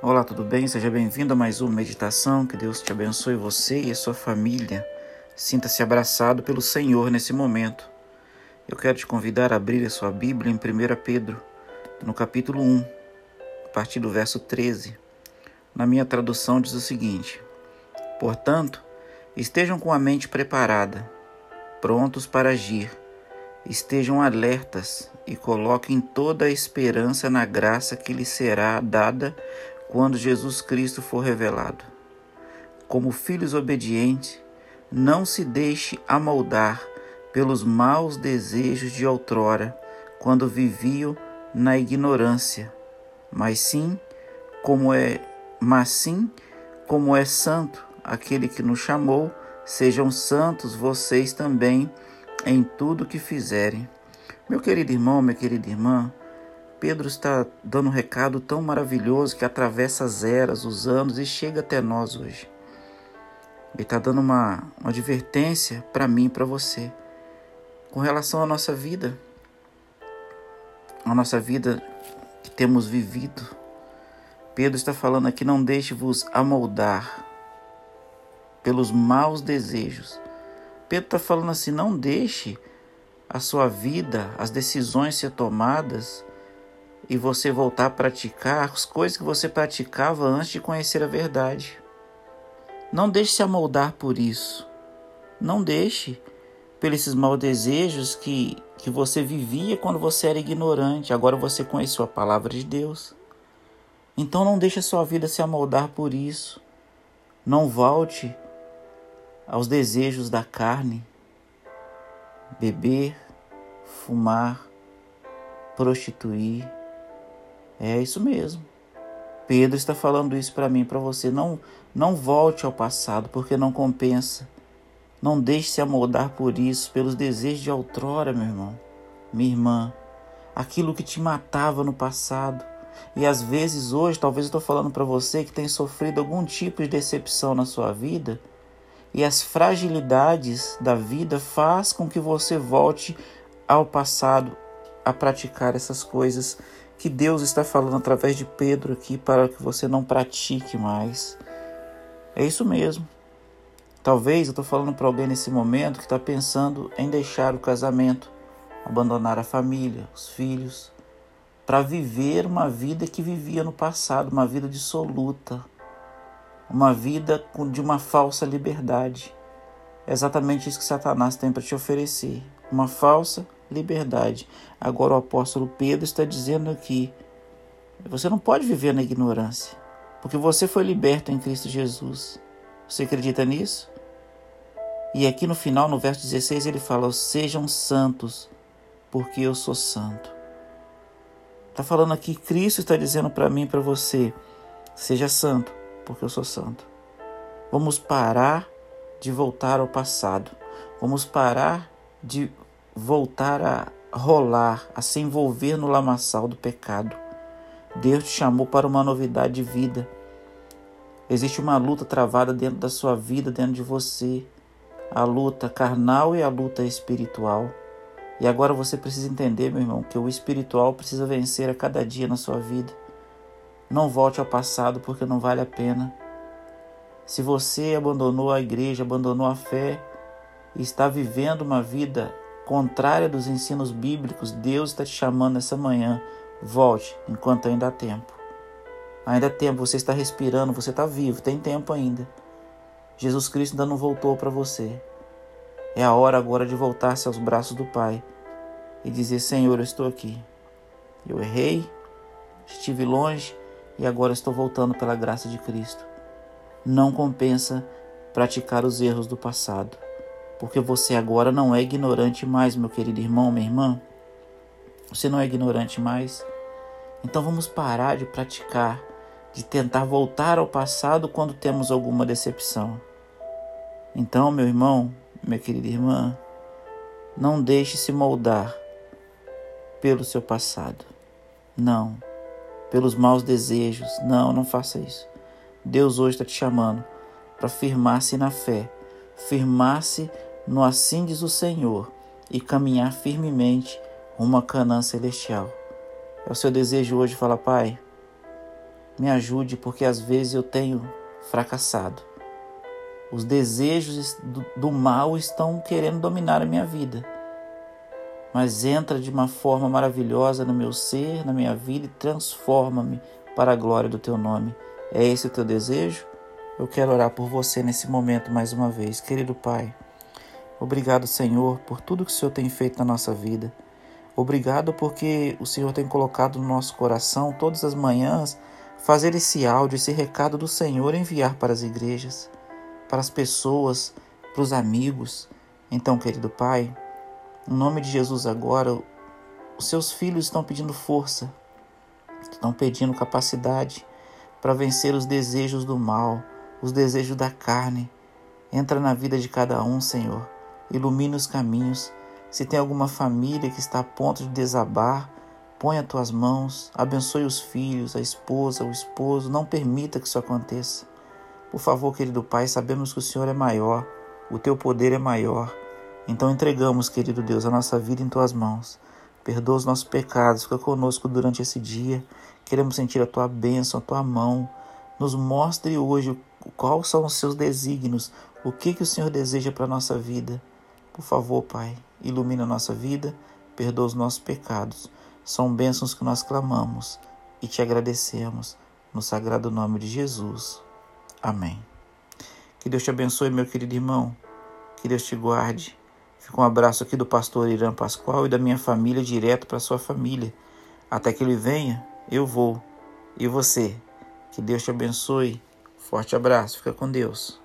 Olá, tudo bem? Seja bem-vindo a mais uma meditação. Que Deus te abençoe você e a sua família. Sinta-se abraçado pelo Senhor nesse momento. Eu quero te convidar a abrir a sua Bíblia em 1 Pedro, no capítulo 1, a partir do verso 13. Na minha tradução diz o seguinte: Portanto, estejam com a mente preparada, prontos para agir. Estejam alertas e coloquem toda a esperança na graça que lhes será dada quando Jesus Cristo for revelado. Como filhos obedientes, não se deixe amoldar pelos maus desejos de outrora, quando viviam na ignorância, mas sim como é, mas sim como é santo aquele que nos chamou, sejam santos vocês também em tudo que fizerem. Meu querido irmão, minha querida irmã, Pedro está dando um recado tão maravilhoso que atravessa as eras, os anos e chega até nós hoje. Ele está dando uma, uma advertência para mim e para você com relação à nossa vida, a nossa vida que temos vivido. Pedro está falando aqui: não deixe-vos amoldar pelos maus desejos. Pedro está falando assim: não deixe a sua vida, as decisões ser tomadas e você voltar a praticar as coisas que você praticava antes de conhecer a verdade. Não deixe se amoldar por isso. Não deixe pelos esses maus desejos que, que você vivia quando você era ignorante. Agora você conheceu a palavra de Deus. Então não deixe a sua vida se amoldar por isso. Não volte aos desejos da carne. Beber, fumar, prostituir. É isso mesmo. Pedro está falando isso para mim, para você. Não, não volte ao passado, porque não compensa. Não deixe se amoldar por isso, pelos desejos de outrora, meu irmão, minha irmã. Aquilo que te matava no passado. E às vezes hoje, talvez eu estou falando para você que tem sofrido algum tipo de decepção na sua vida. E as fragilidades da vida faz com que você volte ao passado a praticar essas coisas que Deus está falando através de Pedro aqui para que você não pratique mais. É isso mesmo. Talvez eu estou falando para alguém nesse momento que está pensando em deixar o casamento, abandonar a família, os filhos, para viver uma vida que vivia no passado, uma vida dissoluta, uma vida de uma falsa liberdade. É exatamente isso que Satanás tem para te oferecer: uma falsa liberdade. Agora o apóstolo Pedro está dizendo aqui: você não pode viver na ignorância, porque você foi liberto em Cristo Jesus. Você acredita nisso? E aqui no final, no verso 16, ele fala: Sejam santos, porque eu sou santo. Está falando aqui, Cristo está dizendo para mim e para você: Seja santo, porque eu sou santo. Vamos parar de voltar ao passado. Vamos parar de voltar a rolar, a se envolver no lamaçal do pecado. Deus te chamou para uma novidade de vida. Existe uma luta travada dentro da sua vida, dentro de você. A luta carnal e a luta espiritual. E agora você precisa entender, meu irmão, que o espiritual precisa vencer a cada dia na sua vida. Não volte ao passado porque não vale a pena. Se você abandonou a igreja, abandonou a fé e está vivendo uma vida contrária dos ensinos bíblicos, Deus está te chamando nessa manhã. Volte enquanto ainda há tempo. Ainda há tempo, você está respirando, você está vivo, tem tempo ainda. Jesus Cristo ainda não voltou para você. É a hora agora de voltar-se aos braços do Pai e dizer: Senhor, eu estou aqui. Eu errei, estive longe e agora estou voltando pela graça de Cristo. Não compensa praticar os erros do passado porque você agora não é ignorante mais, meu querido irmão, minha irmã. Você não é ignorante mais. Então vamos parar de praticar, de tentar voltar ao passado quando temos alguma decepção. Então, meu irmão, minha querida irmã, não deixe se moldar pelo seu passado. Não. Pelos maus desejos. Não, não faça isso. Deus hoje está te chamando para firmar-se na fé, firmar-se no assim diz o Senhor e caminhar firmemente rumo a Canaã celestial. É o seu desejo hoje falar, Pai, Me ajude, porque às vezes eu tenho fracassado. Os desejos do mal estão querendo dominar a minha vida. Mas entra de uma forma maravilhosa no meu ser, na minha vida e transforma-me para a glória do teu nome. É esse o teu desejo? Eu quero orar por você nesse momento mais uma vez. Querido Pai, obrigado, Senhor, por tudo que o Senhor tem feito na nossa vida. Obrigado porque o Senhor tem colocado no nosso coração todas as manhãs fazer esse áudio, esse recado do Senhor enviar para as igrejas, para as pessoas, para os amigos. Então, querido Pai, em nome de Jesus agora, os seus filhos estão pedindo força, estão pedindo capacidade para vencer os desejos do mal, os desejos da carne. Entra na vida de cada um, Senhor. Ilumina os caminhos. Se tem alguma família que está a ponto de desabar, põe as tuas mãos, abençoe os filhos, a esposa, o esposo, não permita que isso aconteça. Por favor, querido Pai, sabemos que o Senhor é maior, o teu poder é maior. Então entregamos, querido Deus, a nossa vida em tuas mãos. Perdoa os nossos pecados, fica conosco durante esse dia. Queremos sentir a tua bênção, a tua mão. Nos mostre hoje quais são os seus desígnios, o que, que o Senhor deseja para a nossa vida. Por favor, Pai, ilumina a nossa vida, perdoa os nossos pecados. São bênçãos que nós clamamos e te agradecemos no sagrado nome de Jesus. Amém. Que Deus te abençoe, meu querido irmão. Que Deus te guarde. Fica um abraço aqui do pastor Irã Pascoal e da minha família direto para sua família. Até que ele venha, eu vou. E você? Que Deus te abençoe. Forte abraço. Fica com Deus.